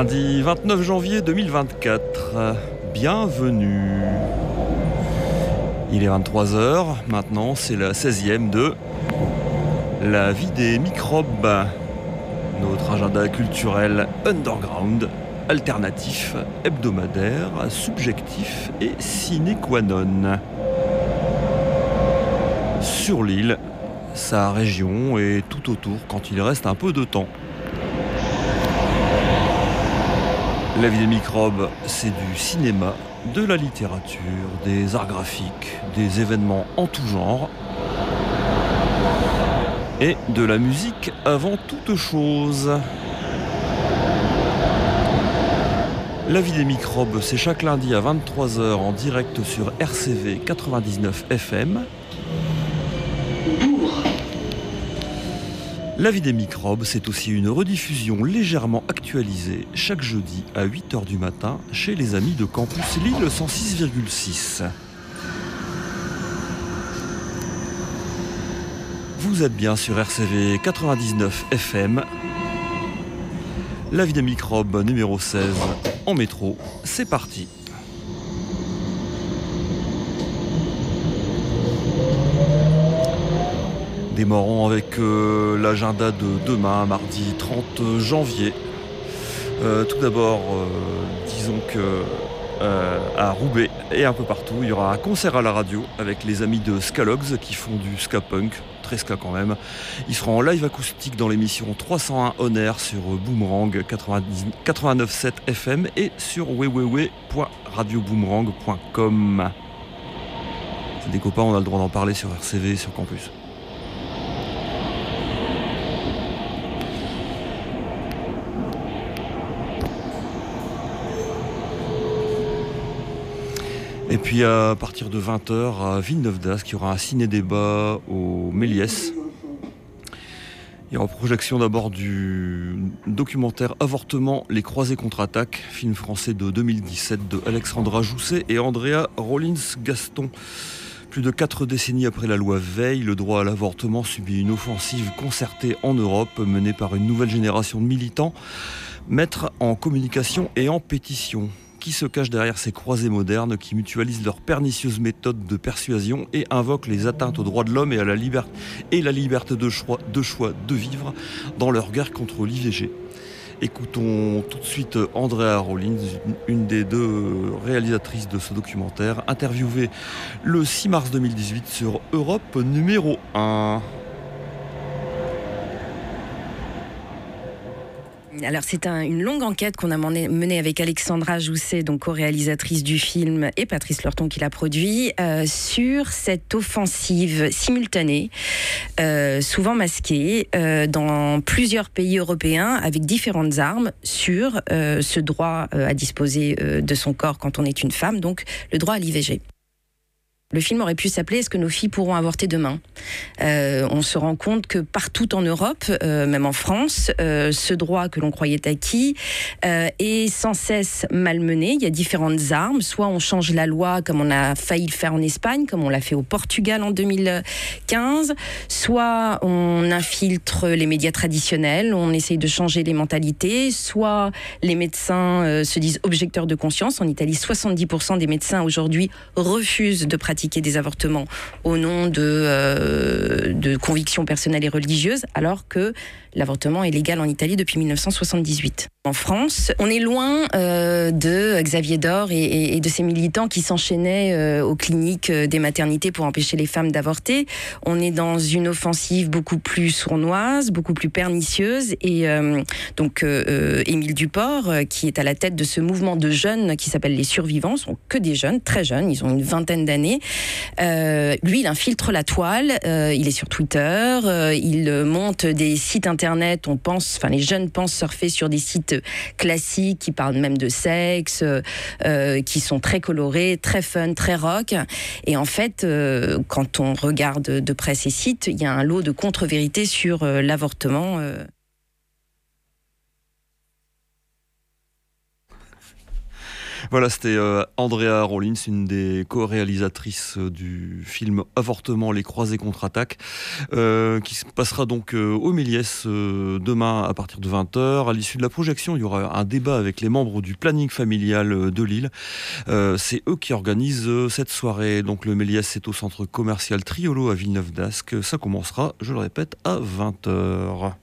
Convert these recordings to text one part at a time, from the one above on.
Lundi 29 janvier 2024. Bienvenue. Il est 23h, maintenant c'est la 16e de La vie des microbes. Notre agenda culturel underground, alternatif, hebdomadaire, subjectif et sine qua non. Sur l'île, sa région et tout autour quand il reste un peu de temps. La vie des microbes, c'est du cinéma, de la littérature, des arts graphiques, des événements en tout genre et de la musique avant toute chose. La vie des microbes, c'est chaque lundi à 23h en direct sur RCV 99 FM. La vie des microbes, c'est aussi une rediffusion légèrement actualisée chaque jeudi à 8h du matin chez les amis de Campus Lille 106,6. Vous êtes bien sur RCV 99 FM. La vie des microbes numéro 16 en métro, c'est parti. Démarrons avec euh, l'agenda de demain, mardi 30 janvier. Euh, tout d'abord, euh, disons que à Roubaix et un peu partout, il y aura un concert à la radio avec les amis de Scalogs qui font du ska punk, très ska quand même. Ils seront en live acoustique dans l'émission 301 On Air sur Boomerang 89.7 FM et sur www.radioboomerang.com. C'est des copains, on a le droit d'en parler sur RCV, sur campus. Et puis à partir de 20h à Villeneuve d'Ascq, il y aura un ciné-débat au Méliès. Il y aura projection d'abord du documentaire Avortement, les croisés contre-attaque, film français de 2017 de Alexandra Jousset et Andrea Rollins-Gaston. Plus de quatre décennies après la loi Veil, le droit à l'avortement subit une offensive concertée en Europe menée par une nouvelle génération de militants, maîtres en communication et en pétition qui se cache derrière ces croisés modernes qui mutualisent leurs pernicieuses méthodes de persuasion et invoquent les atteintes aux droits de l'homme et à la liberté de choix, de choix de vivre dans leur guerre contre l'IVG. Écoutons tout de suite Andrea Rollins, une des deux réalisatrices de ce documentaire, interviewée le 6 mars 2018 sur Europe numéro 1. Alors c'est une longue enquête qu'on a menée avec Alexandra Jousset, donc co-réalisatrice du film, et Patrice Lorton qui l'a produit, euh, sur cette offensive simultanée, euh, souvent masquée, euh, dans plusieurs pays européens avec différentes armes sur ce droit à disposer de son corps quand on est une femme, donc le droit à l'IVG. Le film aurait pu s'appeler Est-ce que nos filles pourront avorter demain euh, On se rend compte que partout en Europe, euh, même en France, euh, ce droit que l'on croyait acquis est sans cesse malmené. Il y a différentes armes. Soit on change la loi comme on a failli le faire en Espagne, comme on l'a fait au Portugal en 2015. Soit on infiltre les médias traditionnels, on essaye de changer les mentalités. Soit les médecins se disent objecteurs de conscience. En Italie, 70% des médecins aujourd'hui refusent de pratiquer des avortements au nom de, euh, de convictions personnelles et religieuses, alors que l'avortement est légal en Italie depuis 1978. En France, on est loin euh, de Xavier Dor et, de ses militants qui s'enchaînaient euh, aux cliniques des maternités pour empêcher les femmes d'avorter. On est dans une offensive beaucoup plus sournoise, beaucoup plus pernicieuse. Et donc, Émile Duport, qui est à la tête de ce mouvement de jeunes qui s'appelle les survivants, sont que des jeunes, très jeunes, ils ont une vingtaine d'années, euh, lui, il infiltre la toile. Euh, il est sur Twitter. Euh, il monte des sites internet. On pense, enfin, les jeunes pensent surfer sur des sites classiques qui parlent même de sexe, qui sont très colorés, très fun, très rock. Et en fait, quand on regarde de près ces sites, il y a un lot de contre-vérités sur l'avortement. Voilà, c'était euh, Andrea Rollins, une des co-réalisatrices euh, du film Avortement, les croisés contre-attaque, euh, qui se passera donc au Méliès demain à partir de 20h. À l'issue de la projection, il y aura un débat avec les membres du planning familial de Lille. c'est eux qui organisent cette soirée. Donc le Méliès, c'est au centre commercial Triolo à Villeneuve d'Ascq. Ça commencera, je le répète, à 20h.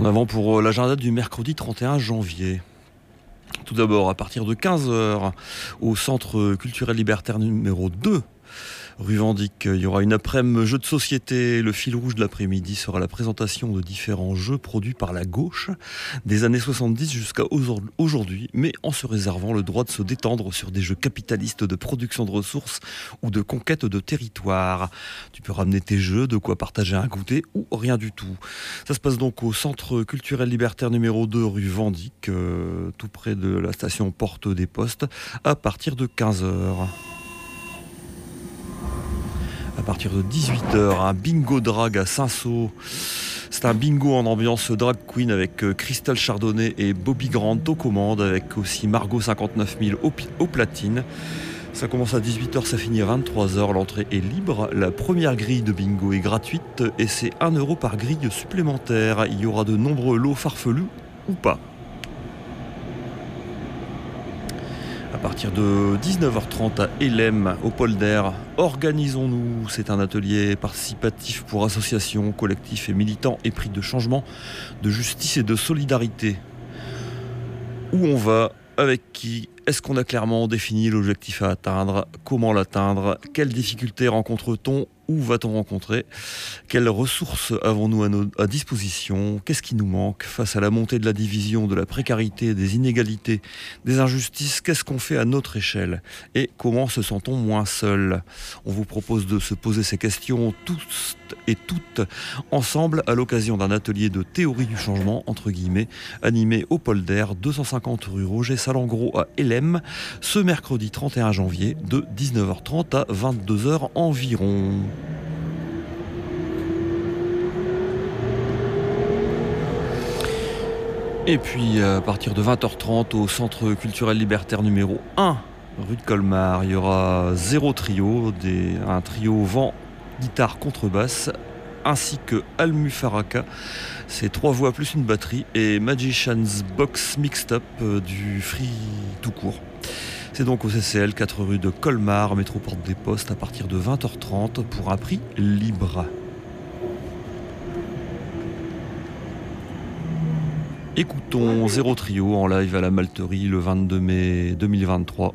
En avant pour euh, l'agenda du mercredi 31 janvier. Tout d'abord, à partir de 15h, au Centre culturel libertaire numéro 2 rue Vendic. Il y aura une après-midi jeu de société. Le fil rouge de l'après-midi sera la présentation de différents jeux produits par la gauche des années 70 jusqu'à aujourd'hui, mais en se réservant le droit de se détendre sur des jeux capitalistes de production de ressources ou de conquête de territoire. Tu peux ramener tes jeux, de quoi partager un goûter ou rien du tout. Ça se passe donc au Centre culturel libertaire numéro 2 rue Vendic, euh, tout près de la station Porte des Postes, à partir de 15h à partir de 18h, un bingo drag à Saint-Saul. C'est un bingo en ambiance drag queen avec euh, Crystal Chardonnay et Bobby Grant aux commandes, avec aussi Margot 59000 au, platine. Ça commence à 18h, ça finit à 23h. L'entrée est libre. La première grille de bingo est gratuite et c'est 1 euro par grille supplémentaire. Il y aura de nombreux lots farfelus ou pas. À partir de 19h30 à Elem, au Polder. Organisons-nous, c'est un atelier participatif pour associations, collectifs et militants épris de changement, de justice et de solidarité. Où on va Avec qui Est-ce qu'on a clairement défini l'objectif à atteindre Comment l'atteindre Quelles difficultés rencontre-t-on où va-t-on rencontrer? Quelles ressources avons-nous à, à, disposition? Qu'est-ce qui nous manque? Face à la montée de la division, de la précarité, des inégalités, des injustices Qu'est-ce qu'on fait à notre échelle? Et comment se sent-on moins seul? On vous propose de se poser ces questions tous et toutes ensemble à l'occasion d'un atelier de théorie du changement, entre guillemets, animé au Polder, 250 rue Roger Salengro à Elem, ce mercredi 31 janvier de 19h30 à 22h environ. Et puis à partir de 20h30 au Centre culturel libertaire numéro 1 rue de Colmar, il y aura zéro trio, un trio vent, guitare, contrebasse, ainsi que Almufaraka, c'est trois voix plus une batterie, et Magician's Box Mixed Up euh, du free tout court. C'est donc au CCL 4 rue de Colmar, métro Porte des Postes, à partir de 20h30 pour un prix libre. Écoutons Zéro Trio en live à la Malterie le 22 mai 2023.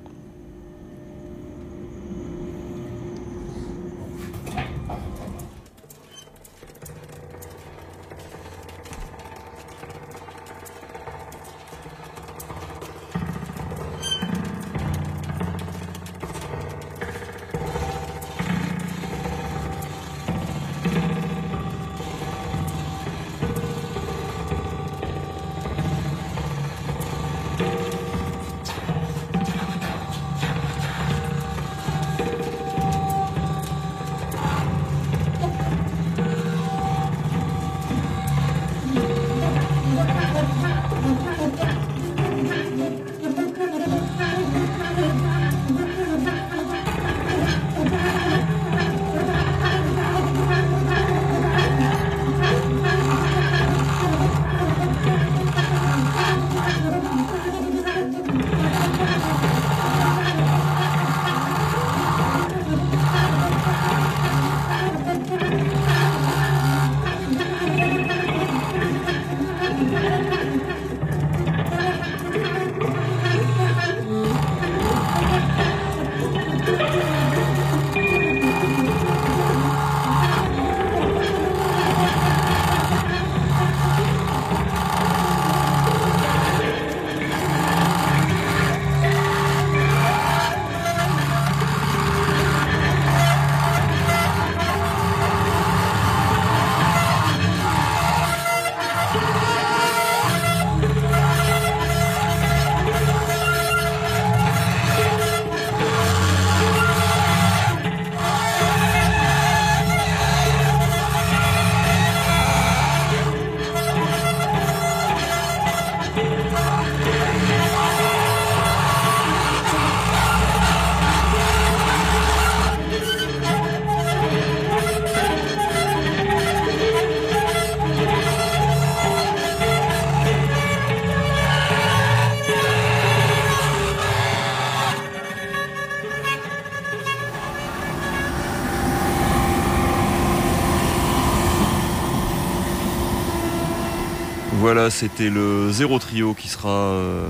C'était le Zéro Trio qui sera euh,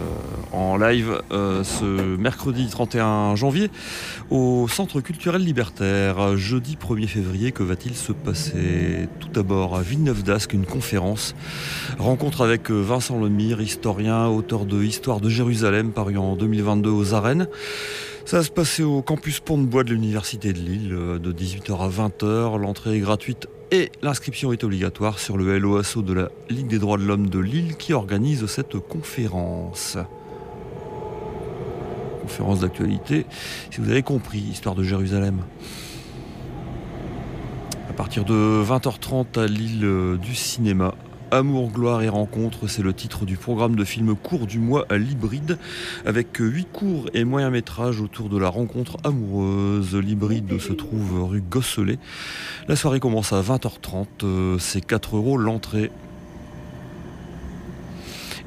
en live euh, ce mercredi 31 janvier au Centre culturel libertaire. Jeudi 1er février, que va-t-il se passer? Tout d'abord à Villeneuve d'Ascq, une conférence. Rencontre avec euh, Vincent Lemire, historien, auteur de Histoire de Jérusalem, paru en 2022 aux arènes. Ça va se passer au campus Pont-de-Bois de l'Université de Lille de 18h à 20h. L'entrée est gratuite et l'inscription est obligatoire sur le LOASO de la Ligue des droits de l'homme de Lille qui organise cette conférence. Conférence d'actualité, si vous avez compris, histoire de Jérusalem. À partir de 20h30 à Lille du cinéma, Amour, gloire et rencontre, c'est le titre du programme de film court du mois à l'hybride, avec huit courts et moyens métrages autour de la rencontre amoureuse. L'hybride se trouve rue Gosselet. La soirée commence à 20h30, euh, c'est 4 euros l'entrée.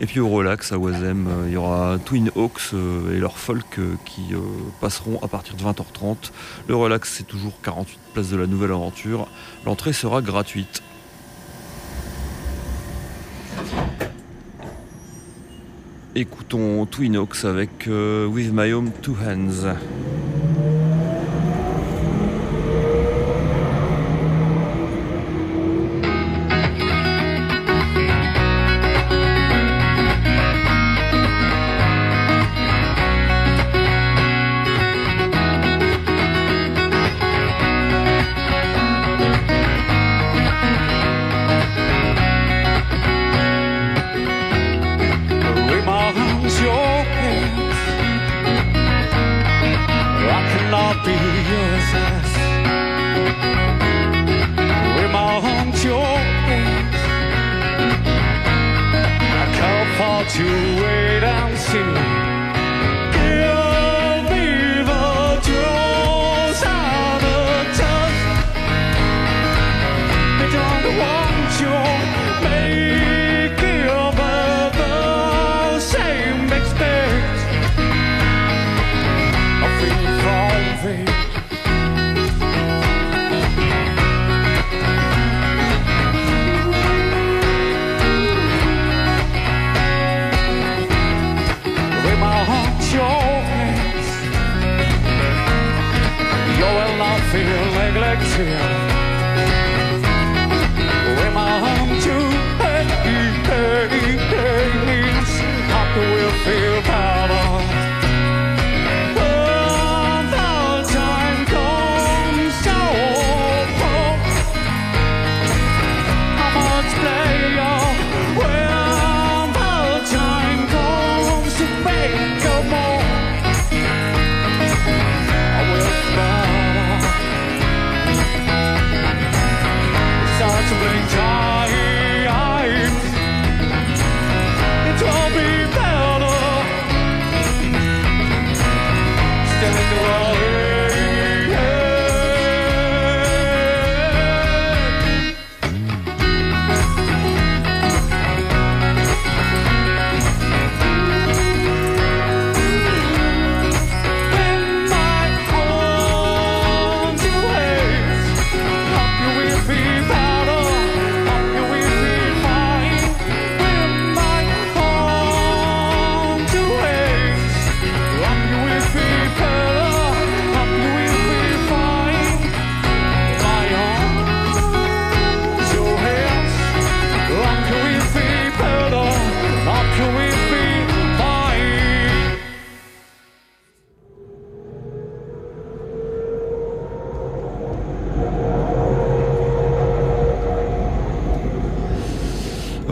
Et puis au relax à Oisem, euh, il y aura Twin Hawks euh, et leur folk qui passeront à partir de 20h30. Le relax, c'est toujours 48 places de la nouvelle aventure. L'entrée sera gratuite. Écoutons Twinox avec euh, With My Home Two Hands.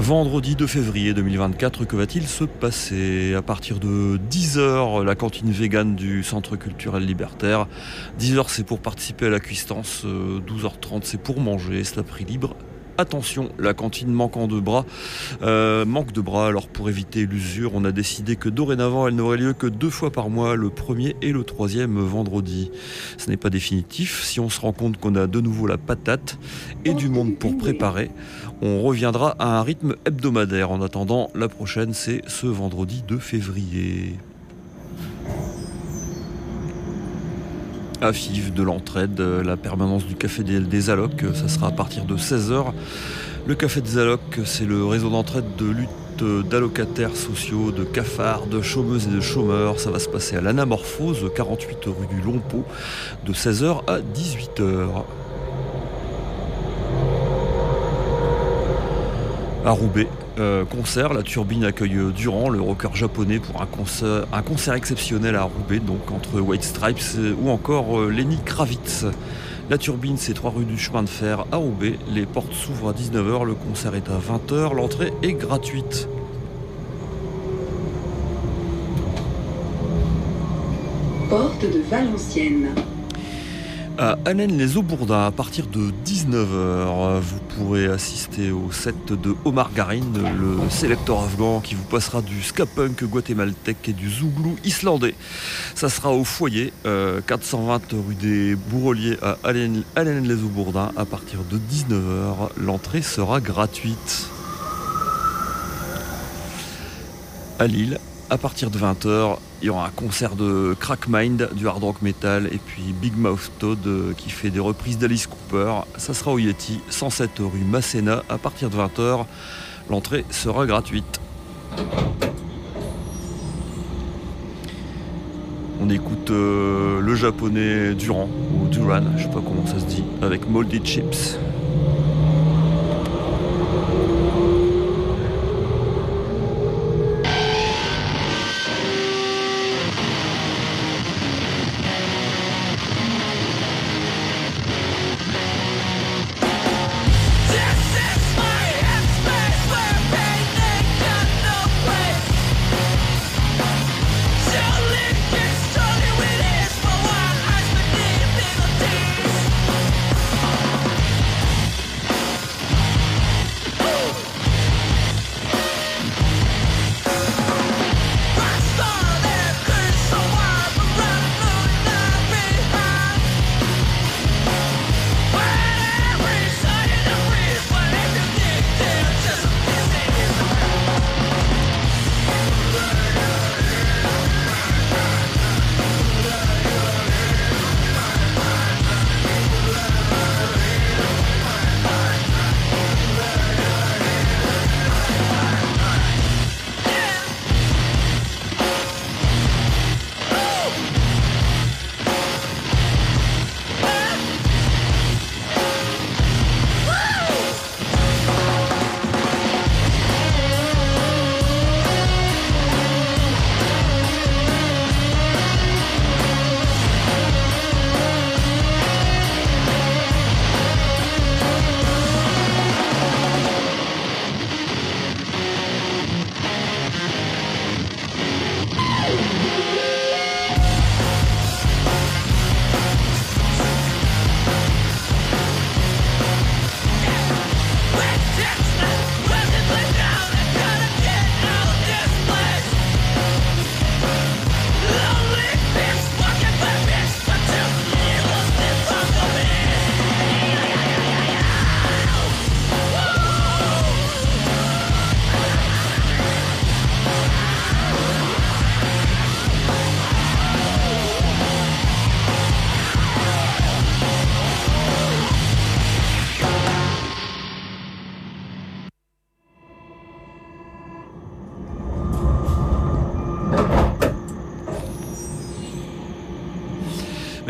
Vendredi 2 février 2024, que va-t-il se passer? À partir de 10h, la cantine végane du Centre culturel libertaire. 10h, c'est pour participer à la cuistance. 12h30, c'est pour manger. C'est à prix libre Attention, la cantine manquant de bras, euh, manque de bras. Alors pour éviter l'usure, on a décidé que dorénavant, elle n'aurait lieu que deux fois par mois, le premier et le troisième vendredi. Ce n'est pas définitif. Si on se rend compte qu'on a de nouveau la patate et du monde pour préparer, on reviendra à un rythme hebdomadaire. En attendant, la prochaine, c'est ce vendredi 2 février. à FIV de l'entraide, la permanence du Café des Allocs. Ça sera à partir de 16h. Le Café des Allocs, c'est le réseau d'entraide de lutte d'allocataires sociaux, de cafards, de chômeuses et de chômeurs. Ça va se passer à l'Anamorphose, 48 rue du Lompeau, de 16h à 18h. À Roubaix, euh, concert, la turbine accueille Durand, le rocker japonais, pour un concert, exceptionnel à Roubaix, donc entre White Stripes ou encore euh, Lenny Kravitz. La turbine, c'est 3 rue du chemin de fer à Roubaix. Les portes s'ouvrent à 19h, le concert est à 20h, l'entrée est gratuite. Porte de Valenciennes à Allen-les-Aubourdins à partir de 19h. Vous pourrez assister au set de Omar Garin, le sélecteur afghan qui vous passera du ska punk guatémaltèque et du zouglou islandais. Ça sera au foyer 420 euh, rue des Bourreliers à Allen-les-Aubourdins à partir de 19h. L'entrée sera gratuite. À Lille, à partir de 20h, il y aura un concert de Crack Mind, du hard rock metal, et puis Big Mouth Toad euh, qui fait des reprises d'Alice Cooper. Ça sera au Yeti, 107 rue Masséna, à partir de 20h. L'entrée sera gratuite. On écoute euh, le japonais Duran, ou Duran, je sais pas comment ça se dit, avec Moldy Chips.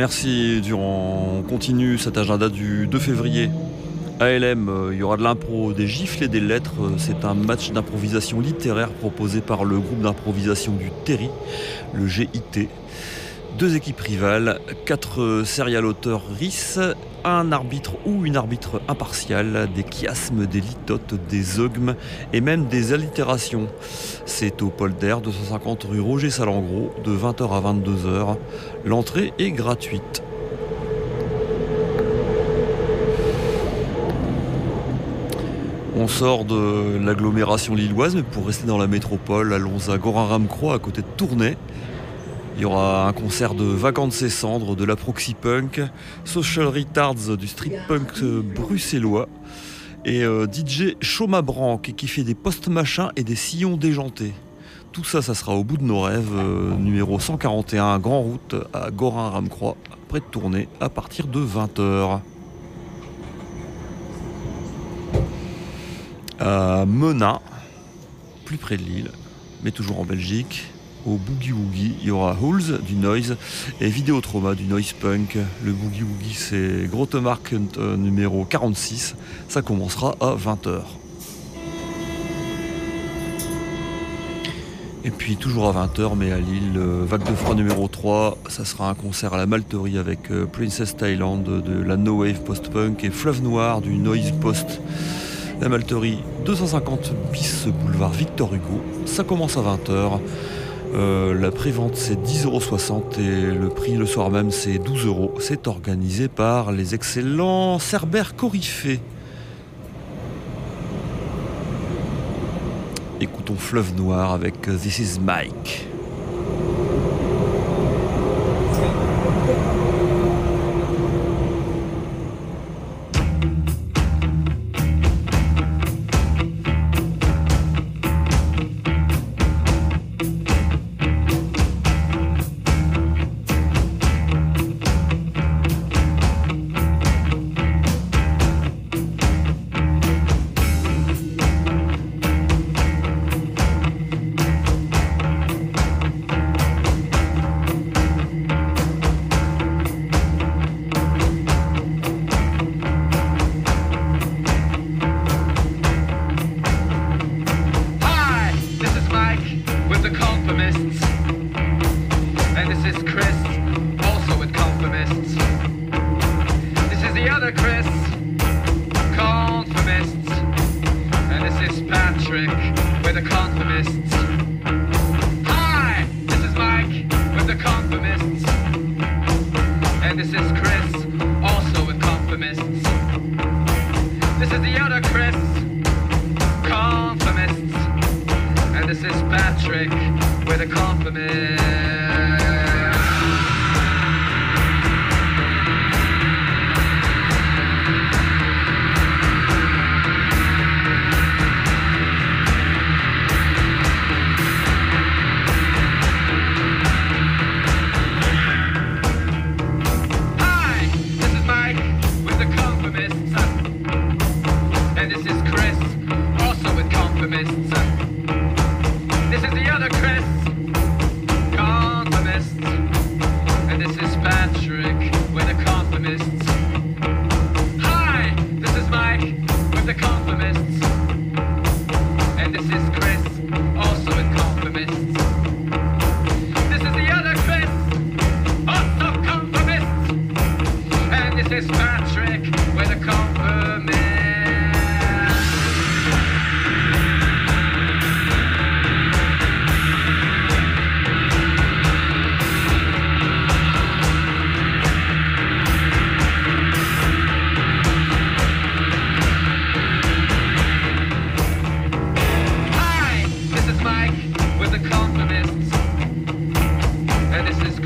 Merci Durand. On continue cet agenda du 2 février. ALM, euh, il y aura de l'impro, des gifles et des lettres. C'est un match d'improvisation littéraire proposé par le groupe d'improvisation du Terry, le GIT. Deux équipes rivales, quatre serial auteurs RIS, un arbitre ou une arbitre impartiale, des chiasmes, des litotes, des ogmes et même des allitérations. C'est au polder 250 rue Roger Salengro de 20h à 22h. L'entrée est gratuite. On sort de l'agglomération lilloise, mais pour rester dans la métropole, allons à Gorin-Ramcroix, à côté de Tournai. Il y aura un concert de Vacances et Cendres, de la Proxy Punk, Social Retards du street punk bruxellois et euh, DJ Choma Branque qui fait des post machins et des sillons déjantés. Tout ça, ça sera au bout de nos rêves, euh, numéro 141, Grand Route à Gorin-Ramcroix, près de tourner à partir de 20h. À Menin, plus près de Lille, mais toujours en Belgique, au Boogie Woogie, il y aura Hulls du Noise et Vidéotrauma du Noise Punk. Le Boogie Woogie, c'est Grottemark euh, numéro 46. Ça commencera à 20h. Et puis toujours à 20h, mais à Lille, euh, Vague de froid numéro 3, ça sera un concert à la Malterie avec euh, Princess Thailand de la No Wave Post-Punk et Fleuve Noir du Noise Post. La Malterie, 250 bis boulevard Victor Hugo, ça commence à 20h. Euh, la prévente c'est 10,60€ et le prix le soir même c'est 12 euros. C'est organisé par les excellents Cerbère Corifé. Écoutons Fleuve Noir avec This is Mike.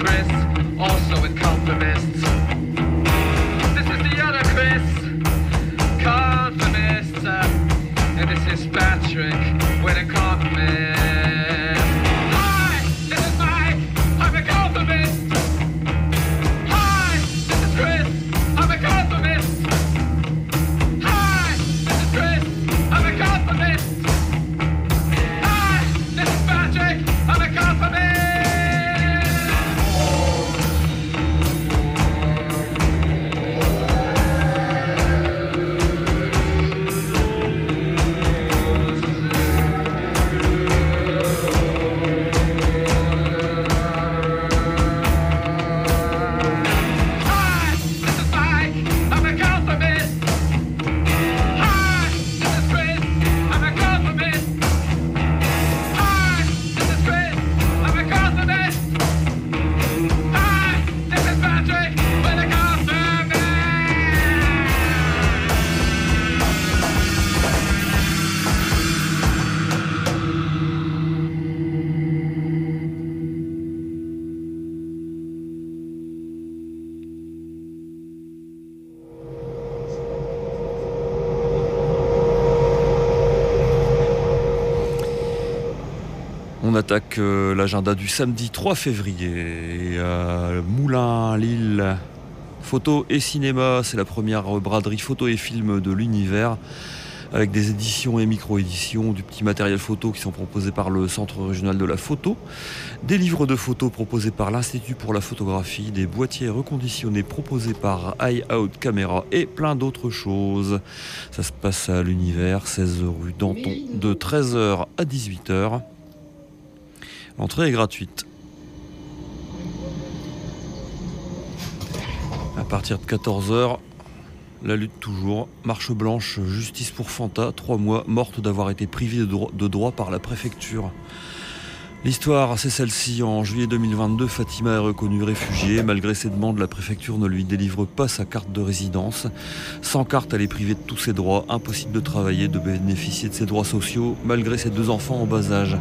dress, also with compliments. Attaque euh, l'agenda du samedi 3 février. à Moulin, Lille, photo et cinéma, c'est la première braderie photo et film de l'univers avec des éditions et micro-éditions, du petit matériel photo qui sont proposés par le Centre régional de la photo, des livres de photos proposés par l'Institut pour la photographie, des boîtiers reconditionnés proposés par Eye Out Camera et plein d'autres choses. Ça se passe à l'univers, 16 rue Danton, de 13h à 18h. L'entrée est gratuite. À partir de 14h, la lutte toujours. Marche blanche, justice pour Fanta, trois mois, morte d'avoir été privée de, droit, de droit par la préfecture. L'histoire, c'est celle-ci. En juillet 2022, Fatima est reconnue réfugiée. Malgré ses demandes, la préfecture ne lui délivre pas sa carte de résidence. Sans carte, elle est privée de tous ses droits. Impossible de travailler, de bénéficier de ses droits sociaux, malgré ses deux enfants en bas âge.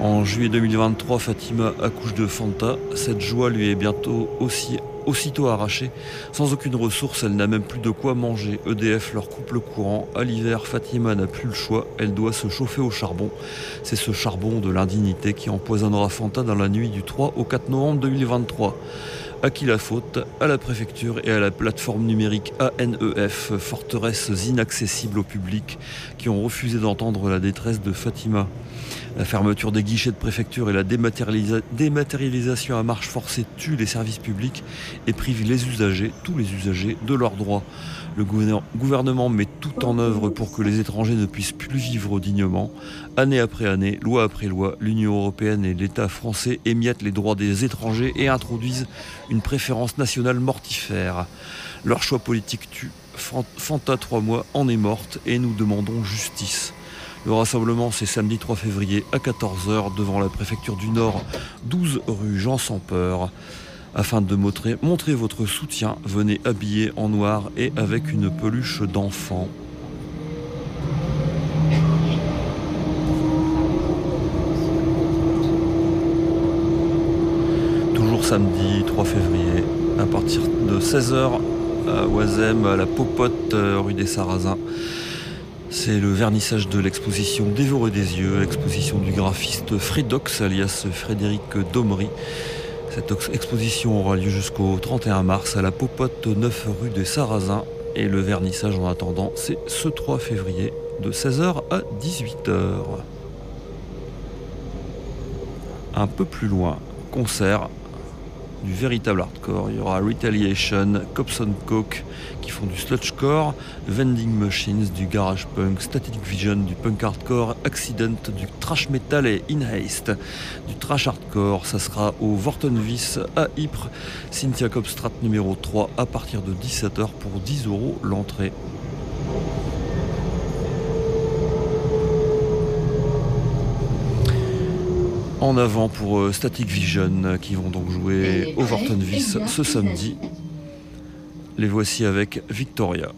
En juillet 2023, Fatima accouche de Fanta. Cette joie lui est bientôt aussi aussitôt arrachée. Sans aucune ressource, elle n'a même plus de quoi manger. EDF leur coupe le courant. À l'hiver, Fatima n'a plus le choix. Elle doit se chauffer au charbon. C'est ce charbon de l'indignité qui empoisonnera Fanta dans la nuit du 3 au 4 novembre 2023. À qui la faute? À la préfecture et à la plateforme numérique ANEF, forteresses inaccessibles au public, qui ont refusé d'entendre la détresse de Fatima. La fermeture des guichets de préfecture et la dématérialisation à marche forcée tuent les services publics et privent les usagers, tous les usagers, de leurs droits. Le gouvernement met tout en œuvre pour que les étrangers ne puissent plus vivre dignement. Année après année, loi après loi, l'Union européenne et l'État français émiettent les droits des étrangers et introduisent une préférence nationale mortifère. Leur choix politique tue. Fanta, trois mois, en est morte et nous demandons justice. Le rassemblement, c'est samedi 3 février à 14h devant la préfecture du Nord, 12 rue Jean sans peur. Afin de montrer, votre soutien, venez habillé en noir et avec une peluche d'enfant. Toujours samedi 3 février, à partir de 16h à Oisem, à la Popote, rue des Sarrasins. C'est le vernissage de l'exposition Dévoré des yeux, exposition du graphiste Fredox alias Frédéric Domery. Cette exposition aura lieu jusqu'au 31 mars à la Popote 9 rue des Sarrasins et le vernissage en attendant c'est ce 3 février de 16h à 18h. Un peu plus loin, concert du véritable hardcore. Il y aura Retaliation, Cops Coke qui font du sludgecore, Vending Machines, du garage punk, Static Vision, du punk hardcore, Accident, du trash metal et In Haste, du trash hardcore. Ça sera au Vortenvis à Ypres, Cynthia Copstrat numéro 3 à partir de 17h pour 10 euros l'entrée. En avant pour euh, Static Vision euh, qui vont donc jouer au Vortenvis ce samedi. Les voici avec Victoria.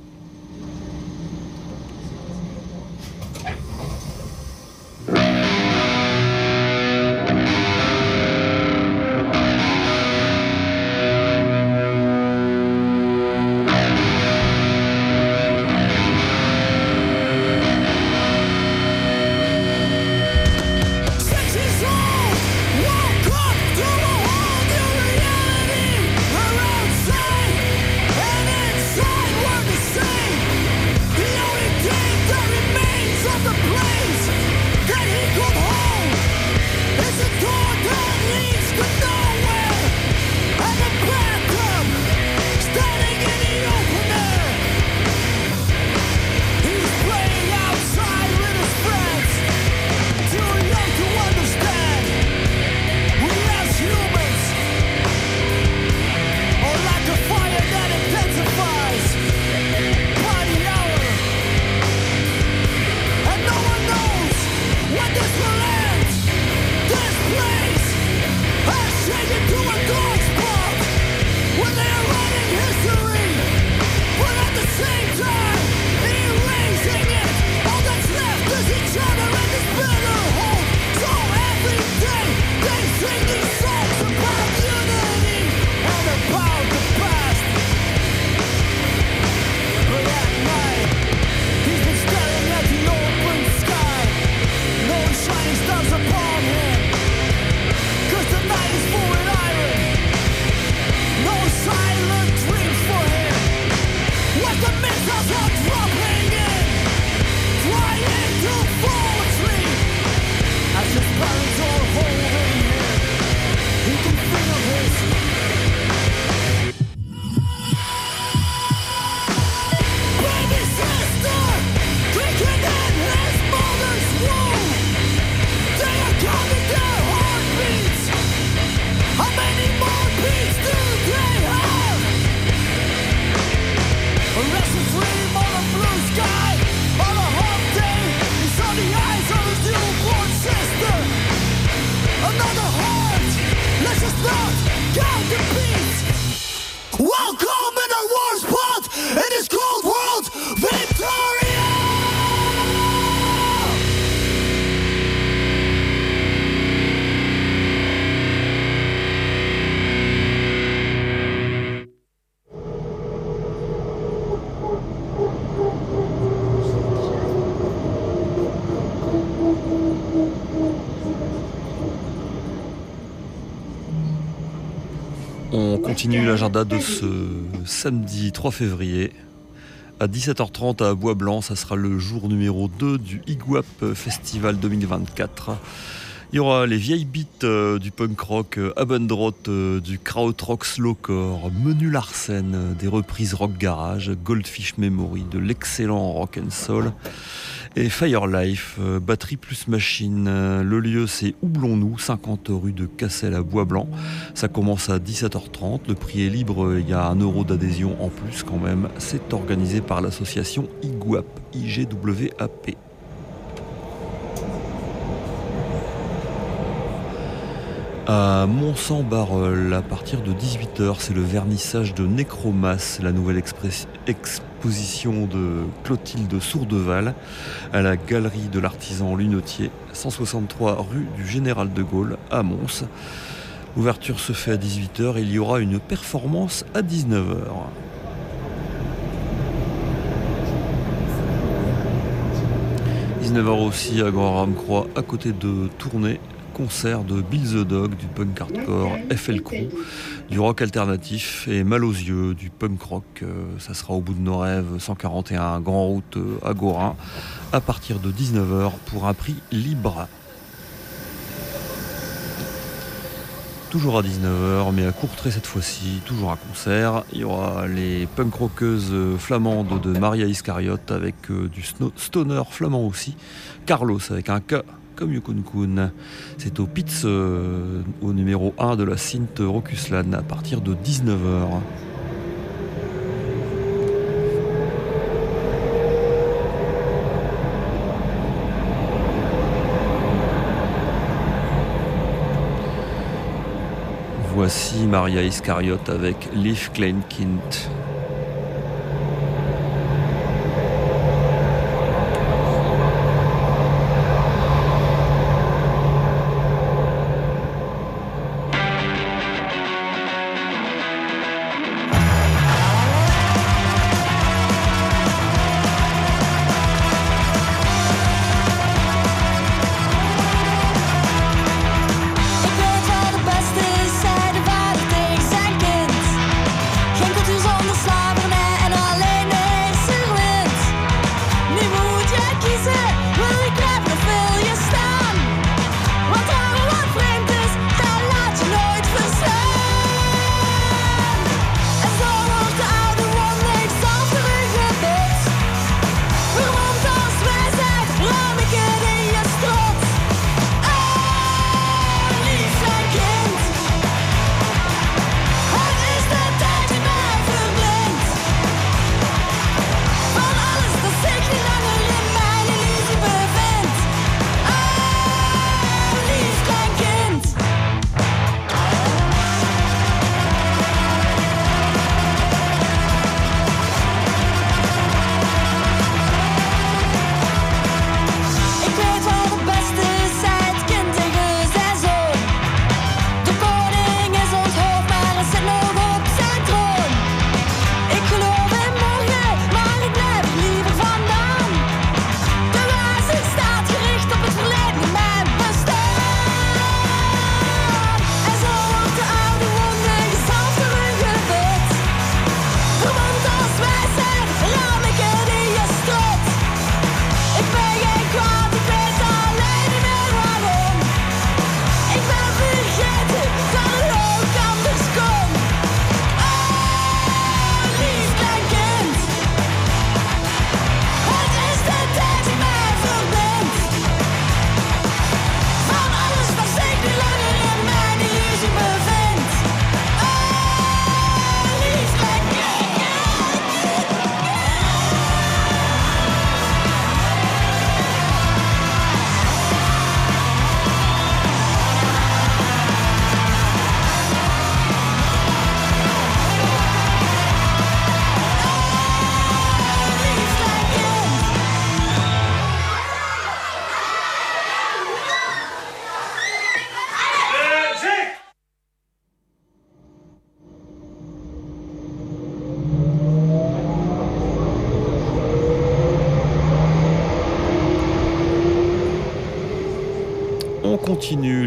Continue l'agenda de ce samedi 3 février. À 17h30 à Bois Blanc, ça sera le jour numéro 2 du Iguap Festival 2024. Il y aura les vieilles beats euh, du punk rock, euh, Abendrot, euh, du krautrock slowcore, Menu Larsen, des reprises rock garage, Goldfish Memory, de l'excellent rock and soul, et Firelife, euh, batterie plus machine. Euh, Le lieu c'est Houblon-nous, 50 rue de Cassel à Bois-Blanc. Ça commence à 17h30. Le prix est libre, il y a un euro d'adhésion en plus quand même. C'est organisé par l'association IGWAP, IGWAP. À Mont-Saint-Barreul, à partir de 18h, c'est le vernissage de Necromas, la nouvelle express- exposition de Clotilde Sourdeval à la galerie de l'artisan lunetier, 163 rue du Général de Gaulle à Mons. L'ouverture se fait à 18h et il y aura une performance à 19h. « 19h aussi à Grand Rame-Croix, à côté de Tournai, concert de Bill the Dog, du punk hardcore, FL Crew, du rock alternatif et Mal aux yeux, du punk rock. Euh, ça sera au bout de nos rêves, 141 Grand Route euh, à Gorin, à partir de 19h pour un prix libre. Toujours à 19h, mais à Courtrai cette fois-ci, toujours un concert. Il y aura les punk rockeuses euh, flamandes de Maria Iscariote avec du stoner flamand aussi. Carlos avec un K comme Yukon Kun. C'est au Pitz, euh, au numéro 1 de la Sint Rokuslan à partir de 19h. Voici Maria Iscariote avec Liv Kleinkind.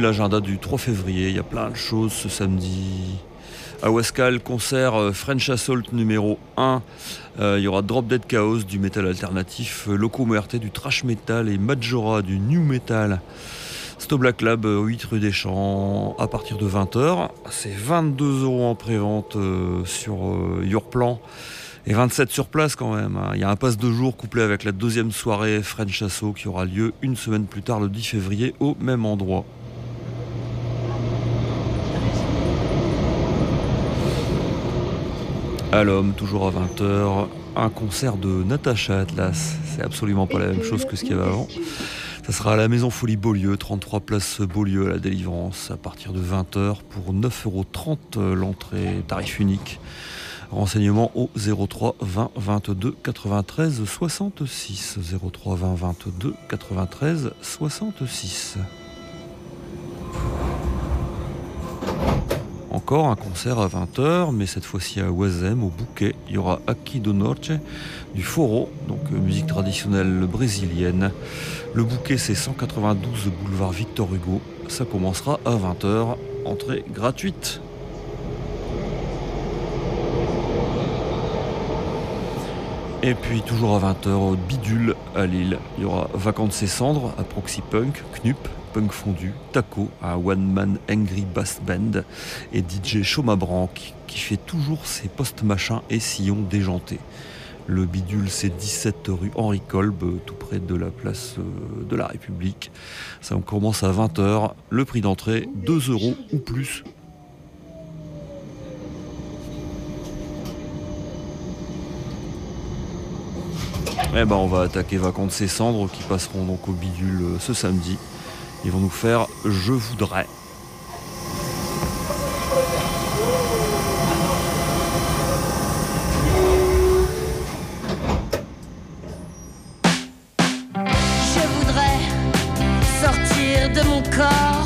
L'agenda du 3 février. Il y a plein de choses ce samedi. À Wascal, concert euh, French Assault numéro 1. Euh, il y aura Drop Dead Chaos du métal alternatif, euh, Loco Muerte du trash metal et Majora du new metal. Sto Black Lab, euh, 8 rue des Champs, à partir de 20h. C'est 22 euros en pré-vente sur euh, Yourplan et 27 sur place quand même. hein. Il y a un pass de jour couplé avec la deuxième soirée French Assault qui aura lieu une semaine plus tard, le 10 février, au même endroit. À l'homme, toujours à 20h, un concert de Natacha Atlas. C'est absolument pas la même chose que ce qu'il y avait avant. Ça sera à la Maison Folie Beaulieu, 33 place Beaulieu à la Délivrance, à partir de 20h pour 9,30€ euh, l'entrée, tarif unique. Renseignements au 03 20 22 93 66. 03 20 22 93 66. Encore un concert à 20h, mais cette fois-ci à Oisem, au Bouquet. Il y aura Aqui do Norte du Foro, donc euh, musique traditionnelle brésilienne. Le Bouquet, c'est 192 boulevard Victor Hugo. Ça commencera à 20h. Entrée gratuite. Et puis toujours à 20h au Bidule à Lille, il y aura Vacances et Cendres à Proxy Punk, Knup, Punk Fondu, Taco, un One Man Angry Bass Band et DJ Chomabran qui, qui fait toujours ses post-machins et sillons déjantés. Le bidule, c'est 17 rue Henri Kolb, tout près de la place euh, de la République. Ça commence à 20h. Le prix d'entrée, 2 euros ou plus. Eh ben, on va attaquer Vacances et Cendres qui passeront donc au bidule euh, ce samedi. Ils vont nous faire Je voudrais. Je voudrais sortir de mon corps,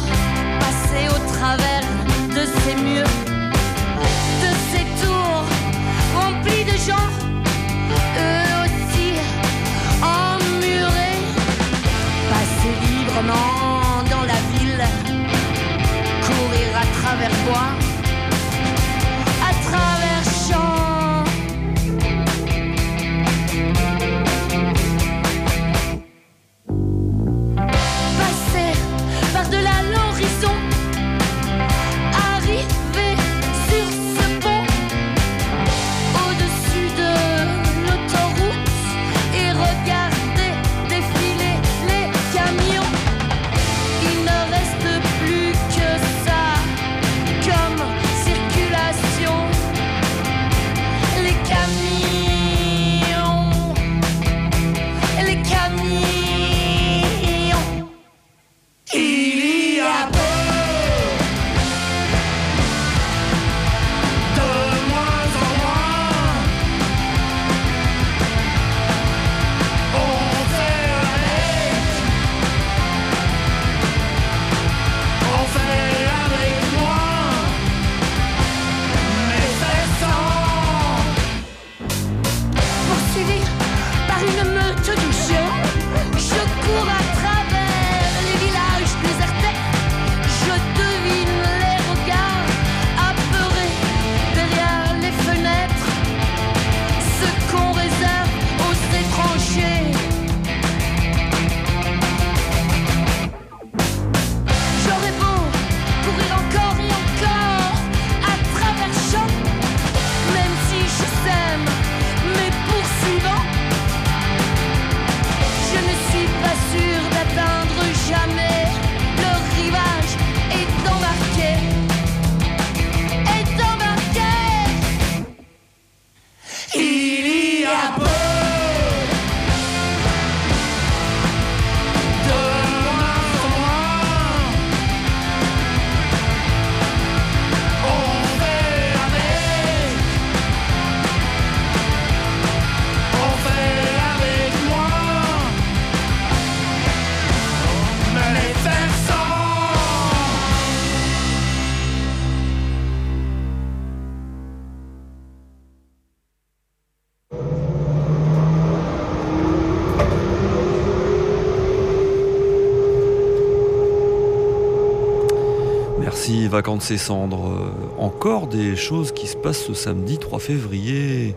vacant de ses cendres. Euh, encore des choses qui se passent ce samedi 3 février.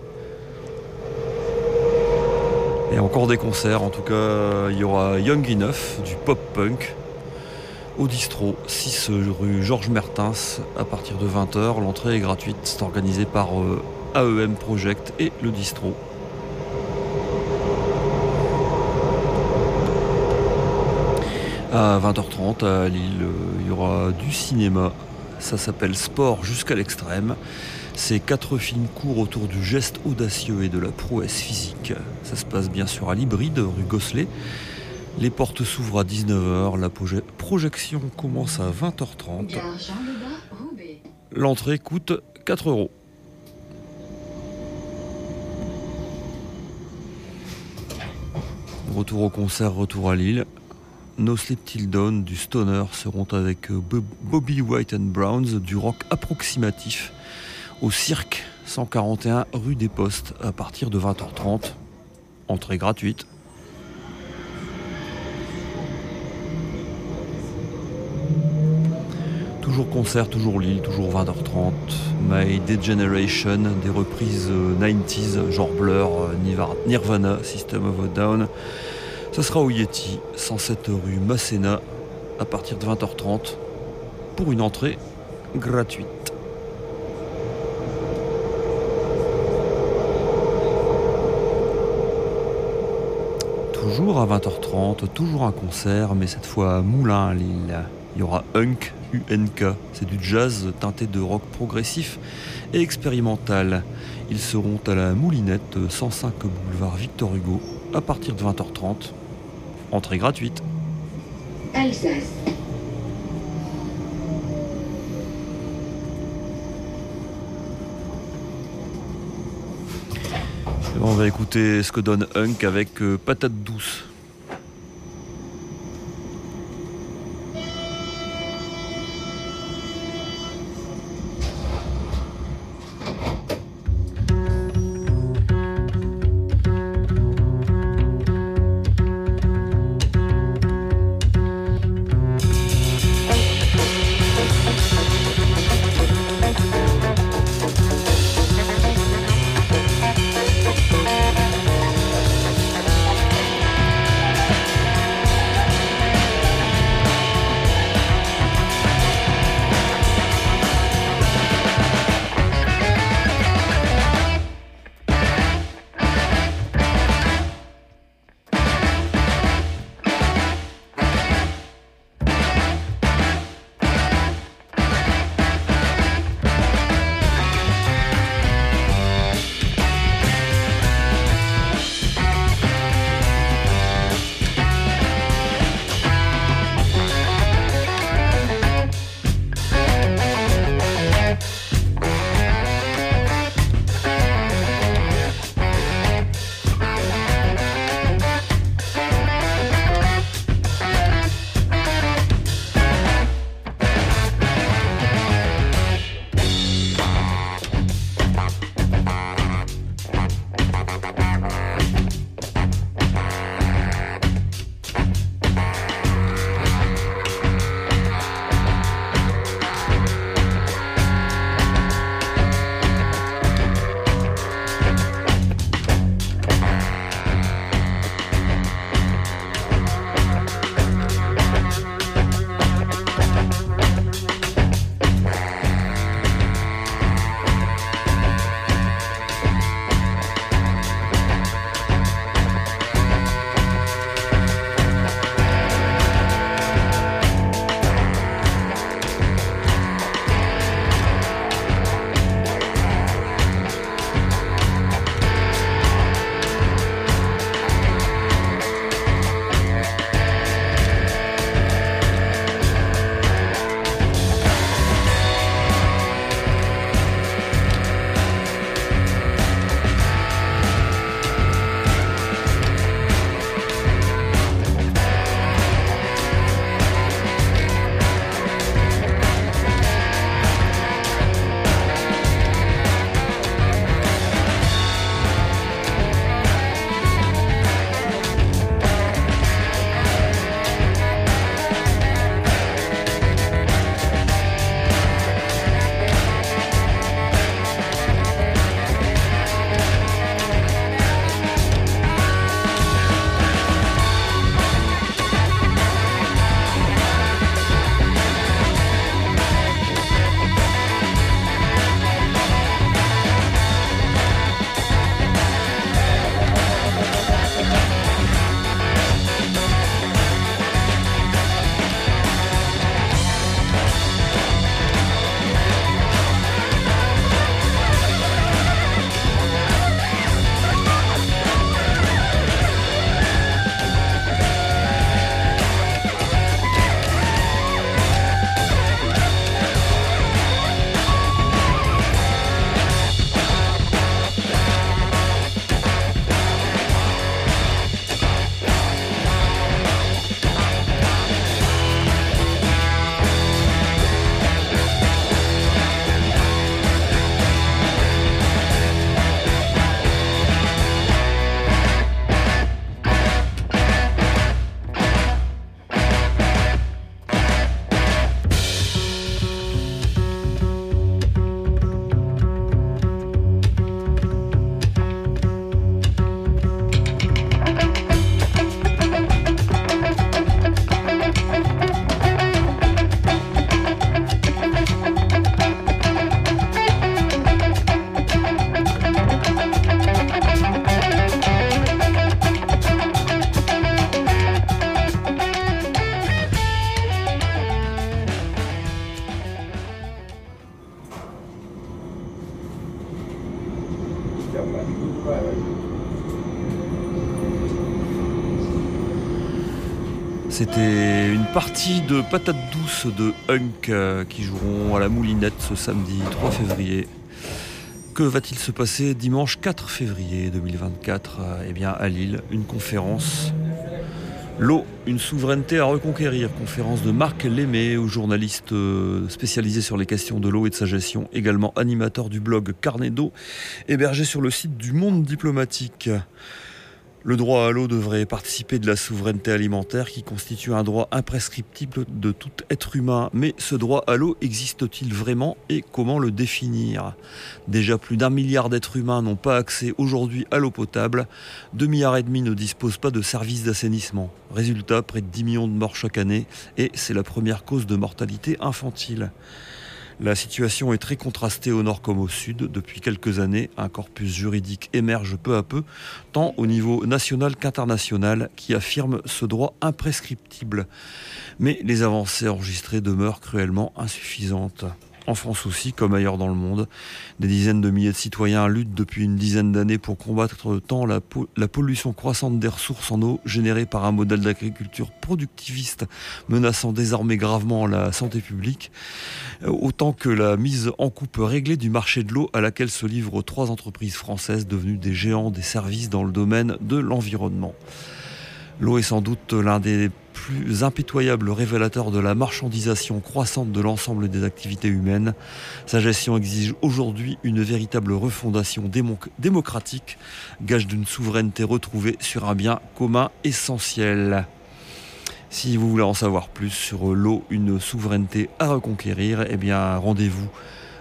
Et encore des concerts, en tout cas, il y aura Young Enough, du pop-punk, au distro, 6 rue Georges Mertens, à partir de 20h. L'entrée est gratuite, c'est organisé par euh, AEM Project et le distro. À 20h30 à Lille, euh, du cinéma. Ça s'appelle Sport jusqu'à l'extrême. C'est quatre films courts autour du geste audacieux et de la prouesse physique. Ça se passe bien sûr à l'hybride, rue Gosselet. Les portes s'ouvrent à 19h, la proje- projection commence à 20h30. Gare Jean Lebas, Roubaix. L'entrée coûte 4 euros. Retour au concert, retour à Lille. No Sleep Till Dawn du Stoner seront avec euh, Bo- Bobby White and Browns du rock approximatif au Cirque 141 rue des Postes à partir de 20h30. Entrée gratuite. Toujours concert, toujours Lille, toujours 20h30. My Degeneration, des reprises euh, 90s, genre Blur, euh, Nirvana, System of a Down. Ça sera au Yeti, 107 rue Masséna, à partir de 20h30, pour une entrée gratuite. Toujours à 20h30, toujours un concert, mais cette fois à Moulins à Lille. Il y aura Hunk, UNK, c'est du jazz teinté de rock progressif et expérimental. Ils seront à la Moulinette, 105 boulevard Victor Hugo, à partir de 20h30. Entrée gratuite. Alsace. On va écouter ce que donne Hunk avec euh, Patate douce. De patates douces de Hunk euh, qui joueront à la Moulinette ce samedi 3 février. Que va-t-il se passer dimanche 4 février 2024 euh, Eh bien à Lille, une conférence. L'eau, une souveraineté à reconquérir. Conférence de Marc Lémé, journaliste euh, spécialisé sur les questions de l'eau et de sa gestion, également animateur du blog Carnet d'eau, hébergé sur le site du Monde diplomatique. Le droit à l'eau devrait participer de la souveraineté alimentaire qui constitue un droit imprescriptible de tout être humain. Mais ce droit à l'eau existe-t-il vraiment et comment le définir? Déjà plus d'un milliard d'êtres humains n'ont pas accès aujourd'hui à l'eau potable. Deux milliards et demi ne disposent pas de services d'assainissement. Résultat, près de 10 millions de morts chaque année et c'est la première cause de mortalité infantile. La situation est très contrastée au nord comme au sud. Depuis quelques années, un corpus juridique émerge peu à peu, tant au niveau national qu'international, qui affirme ce droit imprescriptible. Mais les avancées enregistrées demeurent cruellement insuffisantes en France aussi, comme ailleurs dans le monde. Des dizaines de milliers de citoyens luttent depuis une dizaine d'années pour combattre tant la, la pollution croissante des ressources en eau générée par un modèle d'agriculture productiviste menaçant désormais gravement la santé publique, euh, autant que la mise en coupe réglée du marché de l'eau à laquelle se livrent trois entreprises françaises devenues des géants des services dans le domaine de l'environnement. L'eau est sans doute l'un des plus impitoyables révélateurs de la marchandisation croissante de l'ensemble des activités humaines. Sa gestion exige aujourd'hui une véritable refondation démo- démocratique, gage d'une souveraineté retrouvée sur un bien commun essentiel. Si vous voulez en savoir plus sur l'eau, une souveraineté à reconquérir, eh bien rendez-vous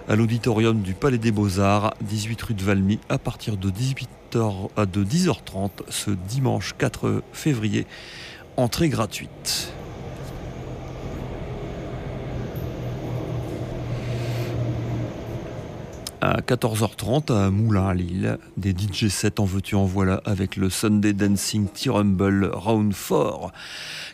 à l'auditorium du Palais des Beaux-Arts, 18 rue de Valmy, à partir de 18h à de 10h30 ce dimanche 4 février. Entrée gratuite. À 14h30 à Moulins à Lille, des DJ sets en veux-tu en voilà avec le Sunday Dancing T-Rumble Round 4.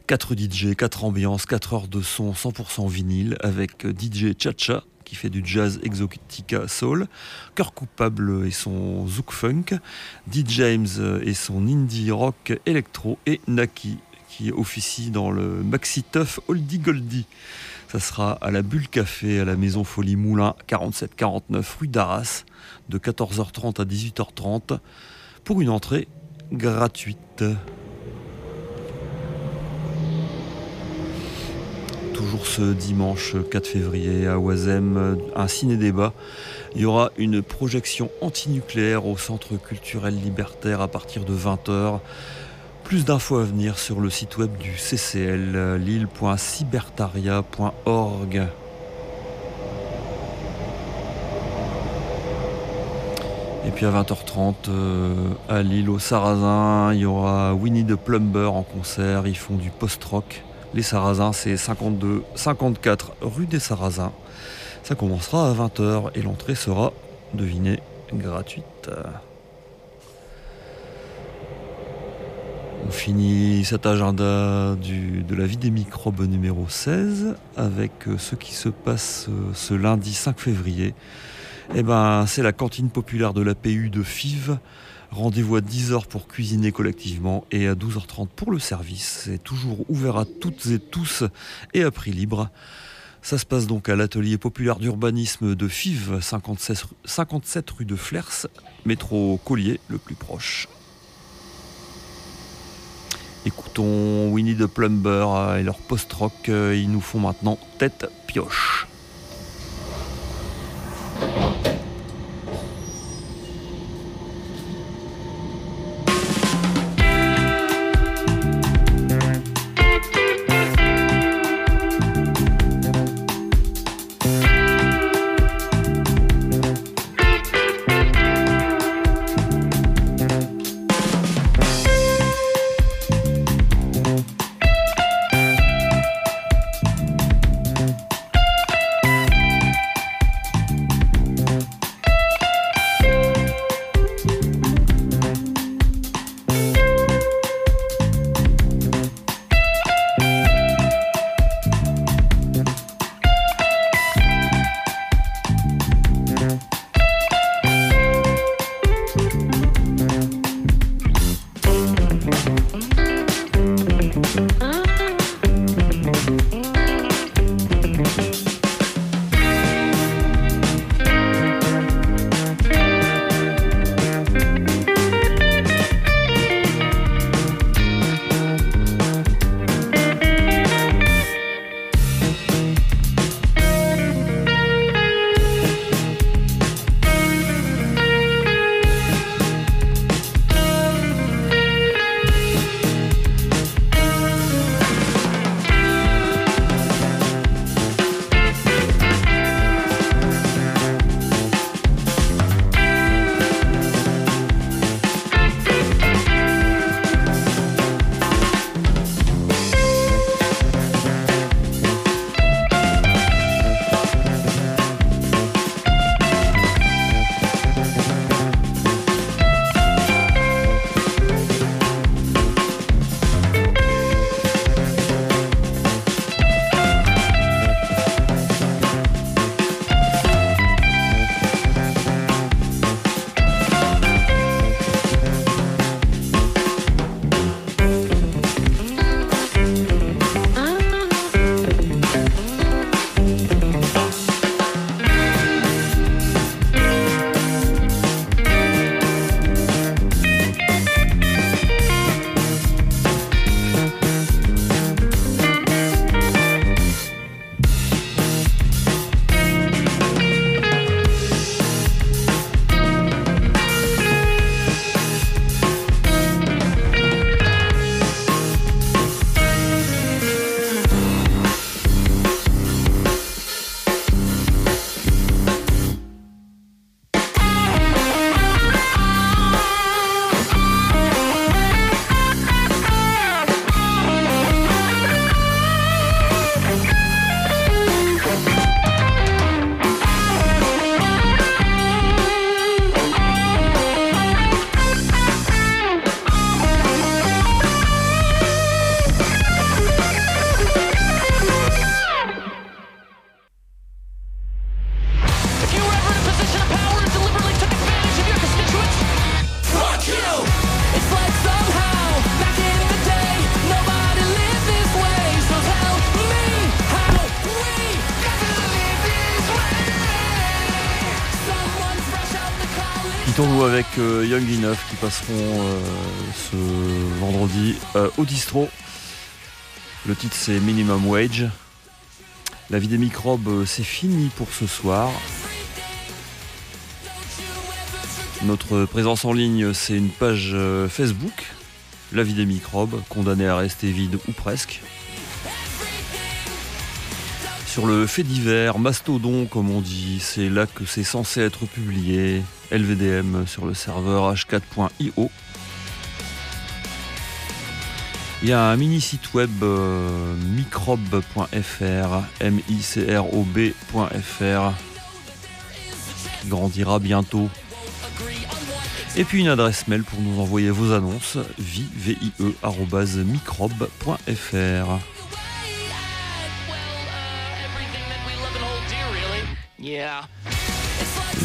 4 DJ, 4 ambiances, 4 heures de son 100% vinyle avec DJ Chacha qui fait du jazz exotica soul, Cœur coupable et son zouk funk, D. James et son indie rock électro et Naki officie dans le Maxi Tough Oldie Goldie. Ça sera à la Bulle Café à la Maison Folie Moulin 4749 rue d'Arras de 14h30 à 18h30 pour une entrée gratuite. Toujours ce dimanche 4 février à Oisem, un ciné-débat. Il y aura une projection antinucléaire au Centre culturel libertaire à partir de 20h. Plus d'infos à venir sur le site web du CCL, lille.cybertaria.org. Et puis à 20h30, euh, à Lille, au Sarrasin, il y aura Winnie the Plumber en concert. Ils font du post-rock. Les Sarrasins, c'est 52, 54 rue des Sarrasins. Ça commencera à 20h et l'entrée sera, devinez, gratuite. On finit cet agenda de la vie des microbes numéro 16 avec euh, ce qui se passe euh, ce lundi 5 février. Eh ben, c'est la cantine populaire de l'APU de Fives. Rendez-vous à 10h pour cuisiner collectivement et à 12h30 pour le service. C'est toujours ouvert à toutes et tous et à prix libre. Ça se passe donc à l'atelier populaire d'urbanisme de Fives, 57, 57 rue de Flers, métro Collier le plus proche. Écoutons Winnie the Plumber euh, et leur post-rock. euh, Ils nous font maintenant tête pioche. Passeront euh, ce vendredi euh, au distro. Le titre c'est Minimum Wage. La vie des microbes, euh, c'est fini pour ce soir. Notre présence en ligne, c'est une page Facebook, La vie des microbes, condamnée à rester vide ou presque. Sur le fait divers, Mastodon comme on dit, c'est là que c'est censé être publié, LVDM sur le serveur h4.io. Il y a un mini site web euh, microbe.fr, M-I-C-R-O-B.fr, qui grandira bientôt. Et puis une adresse mail pour nous envoyer vos annonces, vie, arobase microbe.fr.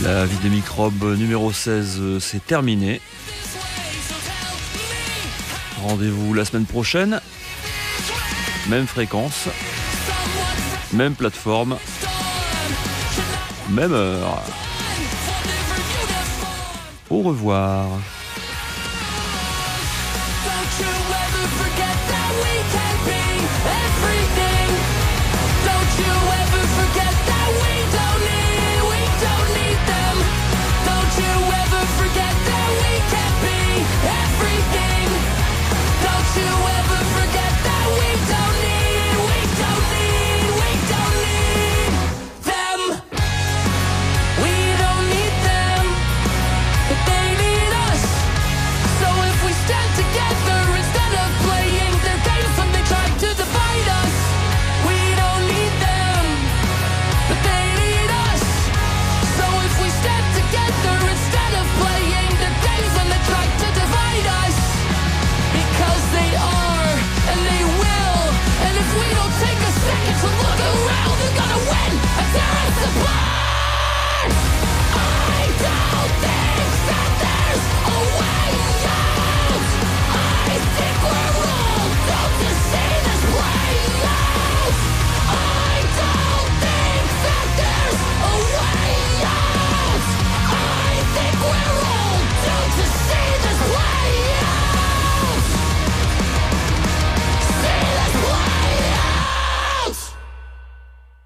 La vie des microbes numéro 16, euh, c'est terminé. Rendez-vous la semaine prochaine. Même fréquence. Même plateforme. Même heure. Au revoir.